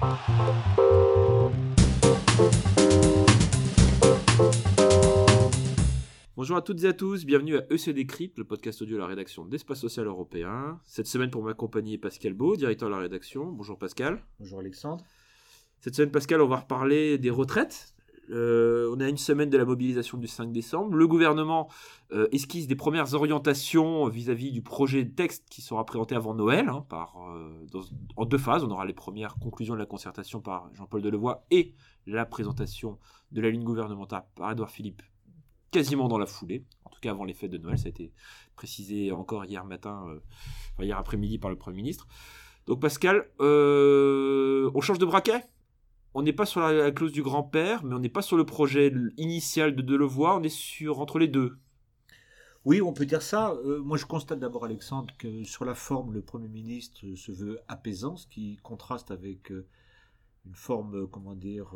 Bonjour à toutes et à tous, bienvenue à EC Décrypte, le podcast audio de la rédaction d'Espace Social Européen. Cette semaine pour m'accompagner Pascal Beau, directeur de la rédaction. Bonjour Pascal. Bonjour Alexandre. Cette semaine Pascal, on va reparler des retraites. Euh, on a une semaine de la mobilisation du 5 décembre. Le gouvernement euh, esquisse des premières orientations vis-à-vis du projet de texte qui sera présenté avant Noël, hein, par, euh, en deux phases. On aura les premières conclusions de la concertation par Jean-Paul Delevoye et la présentation de la ligne gouvernementale par Edouard Philippe quasiment dans la foulée, en tout cas avant les fêtes de Noël, ça a été précisé encore hier matin, euh, hier après-midi par le Premier ministre. Donc Pascal, on change de braquet? On n'est pas sur la, clause du grand-père, mais on n'est pas sur le projet initial de Delevoye, on est sur entre les deux. Oui, on peut dire ça. Euh, moi, je constate d'abord, Alexandre, que sur la forme, le Premier ministre se veut apaisant, ce qui contraste avec une forme, comment dire,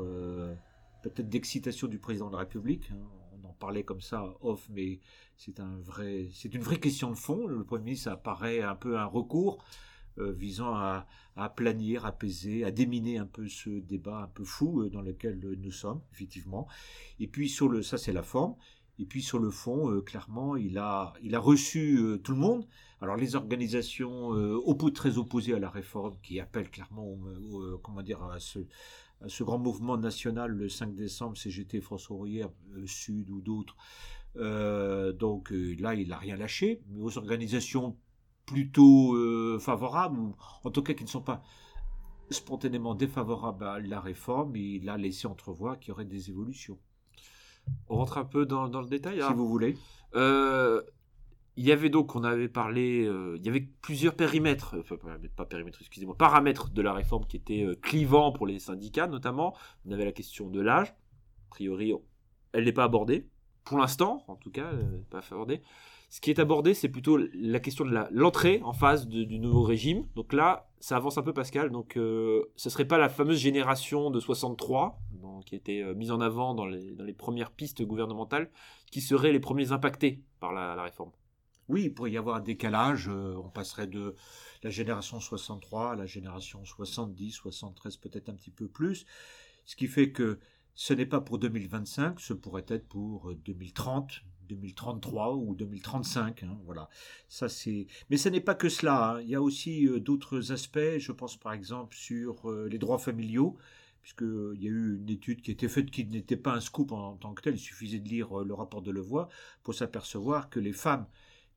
peut-être d'excitation du président de la République. Hein parler comme ça off, mais c'est une vraie question de fond. Le Premier ministre, ça paraît un peu un recours euh, visant à, à planir, apaiser, à déminer un peu ce débat un peu fou euh, dans lequel nous sommes, effectivement. Et puis sur le, ça c'est la forme. Et puis sur le fond, euh, clairement, il a, il a reçu tout le monde. Alors les organisations très opposées à la réforme, qui appellent clairement, comment dire, à ce, ce grand mouvement national le 5 décembre, CGT, Royer, euh, Sud ou d'autres. Euh, donc euh, là, il n'a rien lâché, mais aux organisations plutôt favorables, ou en tout cas qui ne sont pas spontanément défavorables à la réforme, il a laissé entrevoir qu'il y aurait des évolutions. On rentre un peu dans, le détail. Si vous voulez. Il y avait donc, on avait parlé, euh, il y avait plusieurs périmètres, enfin pas périmètres, excusez-moi, paramètres de la réforme qui étaient euh, clivants pour les syndicats notamment. On avait la question de l'âge, a priori elle n'est pas abordée, pour l'instant en tout cas, euh, pas abordée. Ce qui est abordé, c'est plutôt la question de l'entrée en phase du nouveau régime. Donc là, ça avance un peu Pascal, donc ce serait pas la fameuse génération de 63, qui était mise en avant dans les, dans les, premières pistes gouvernementales, qui seraient les premiers impactés par la réforme. Oui, il pourrait y avoir un décalage. Euh, on passerait de la génération 63 à la génération 70, 73, peut-être un petit peu plus. Ce qui fait que ce n'est pas pour 2025, ce pourrait être pour 2030, euh, 2033 ou 2035. Hein, voilà. Ça c'est. Mais ce n'est pas que cela. Hein. Il y a aussi euh, d'autres aspects. Je pense par exemple sur les droits familiaux puisqu'il y a eu une étude qui a été faite qui n'était pas un scoop en, tant que tel, il suffisait de lire le rapport de Levoix pour s'apercevoir que les femmes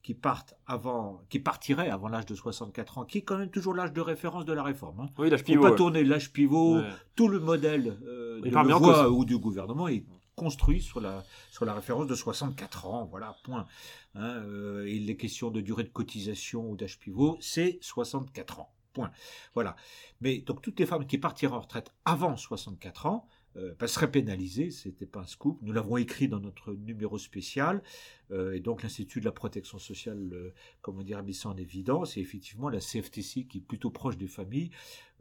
qui partent avant, qui partiraient avant l'âge de 64 ans, qui est quand même toujours l'âge de référence de la réforme. Hein. Oui, l'âge pivot. Faut pas tourner l'âge pivot. Tout le modèle euh, de la ou du gouvernement est construit sur la référence de 64 ans. Voilà, point. Hein, euh, de durée de cotisation ou d'âge pivot, c'est 64 ans. Point. Voilà. Mais donc toutes les femmes qui partiront en retraite avant 64 ans euh, seraient pénalisées. C'était pas un scoop. Nous l'avons écrit dans notre numéro spécial. Euh, et donc l'Institut de la protection sociale, euh, comment dire, a mis ça en évidence. Et effectivement, la CFTC, qui est plutôt proche des familles,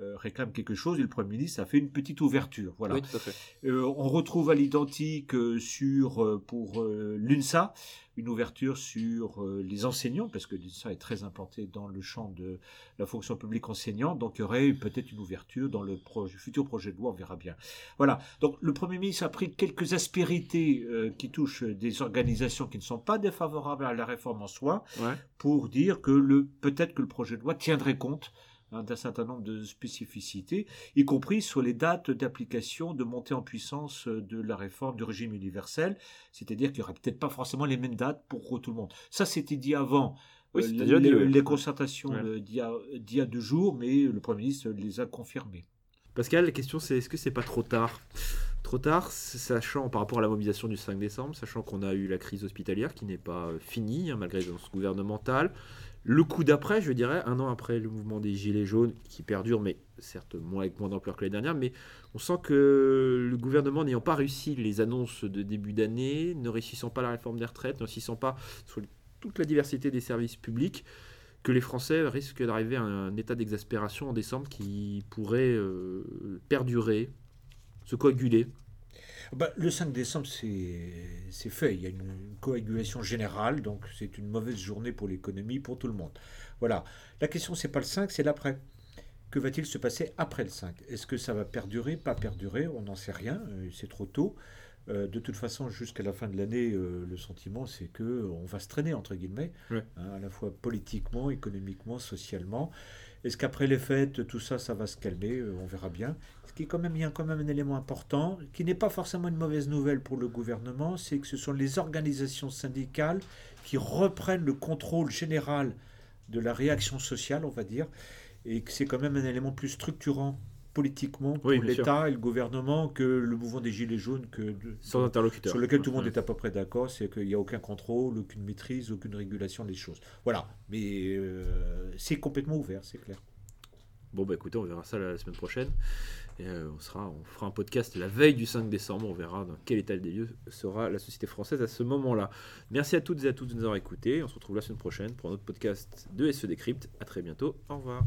euh, réclame quelque chose. Et le Premier ministre a fait une petite ouverture. Voilà. on retrouve à l'identique sur pour l'UNSA une ouverture sur les enseignants, parce que l'UNSA est très implanté dans le champ de la fonction publique enseignante, donc il y aurait peut-être une ouverture dans le futur projet de loi, on verra bien. Voilà, donc le Premier ministre a pris quelques aspérités qui touchent des organisations qui ne sont pas défavorables à la réforme en soi, pour dire que le peut-être que le projet de loi tiendrait compte hein, d'un certain nombre de spécificités, y compris sur les dates d'application de montée en puissance de la réforme du régime universel, c'est-à-dire qu'il n'y aurait peut-être pas forcément les mêmes dates pour tout le monde. Ça, c'était dit avant. Euh, les, concertations d'il y, a deux jours, mais le Premier ministre les a confirmées. Pascal, la question c'est est-ce que c'est pas trop tard? Trop tard, sachant par rapport à la mobilisation du 5 décembre, sachant qu'on a eu la crise hospitalière qui n'est pas finie, hein, malgré l'annonce gouvernementale. Le coup d'après, je dirais, un an après le mouvement des Gilets jaunes, qui perdure, mais certes moins avec moins d'ampleur que l'année dernière, mais on sent que le gouvernement n'ayant pas réussi les annonces de début d'année, ne réussissant pas la réforme des retraites, ne réussissant pas sur toute la diversité des services publics, que les Français risquent d'arriver à un état d'exaspération en décembre qui pourrait euh, perdurer se coaguler bah, Le 5 décembre, c'est fait. Il y a une, coagulation générale, donc c'est une mauvaise journée pour l'économie, pour tout le monde. Voilà. La question, c'est pas le 5, c'est l'après. Que va-t-il se passer après le 5 Est-ce que ça va perdurer, pas perdurer? On n'en sait rien, euh, c'est trop tôt. Euh, de toute façon, jusqu'à la fin de l'année, euh, le sentiment, c'est que on va se traîner entre guillemets, hein, à la fois politiquement, économiquement, socialement. Est-ce qu'après les fêtes, tout ça, ça va se calmer? On verra bien. Ce qui est quand même, il y a quand même un élément important, qui n'est pas forcément une mauvaise nouvelle pour le gouvernement, c'est que ce sont les organisations syndicales qui reprennent le contrôle général de la réaction sociale, on va dire et que c'est quand même un élément plus structurant politiquement pour l'État et le gouvernement que le mouvement des Gilets jaunes que Sans interlocuteur. sur lequel tout le monde est à peu près d'accord, c'est qu'il n'y a aucun contrôle, aucune maîtrise, aucune régulation des choses. Voilà, mais euh, c'est complètement ouvert, c'est clair. Bon bah écoutez, on verra ça la, semaine prochaine. Et euh, on, sera, on fera un podcast la veille du 5 décembre. On verra dans quel état des lieux sera la société française à ce moment-là. Merci à toutes et à tous de nous avoir écoutés. On se retrouve la semaine prochaine pour un autre podcast de SE Décrypte. À très bientôt. Au revoir.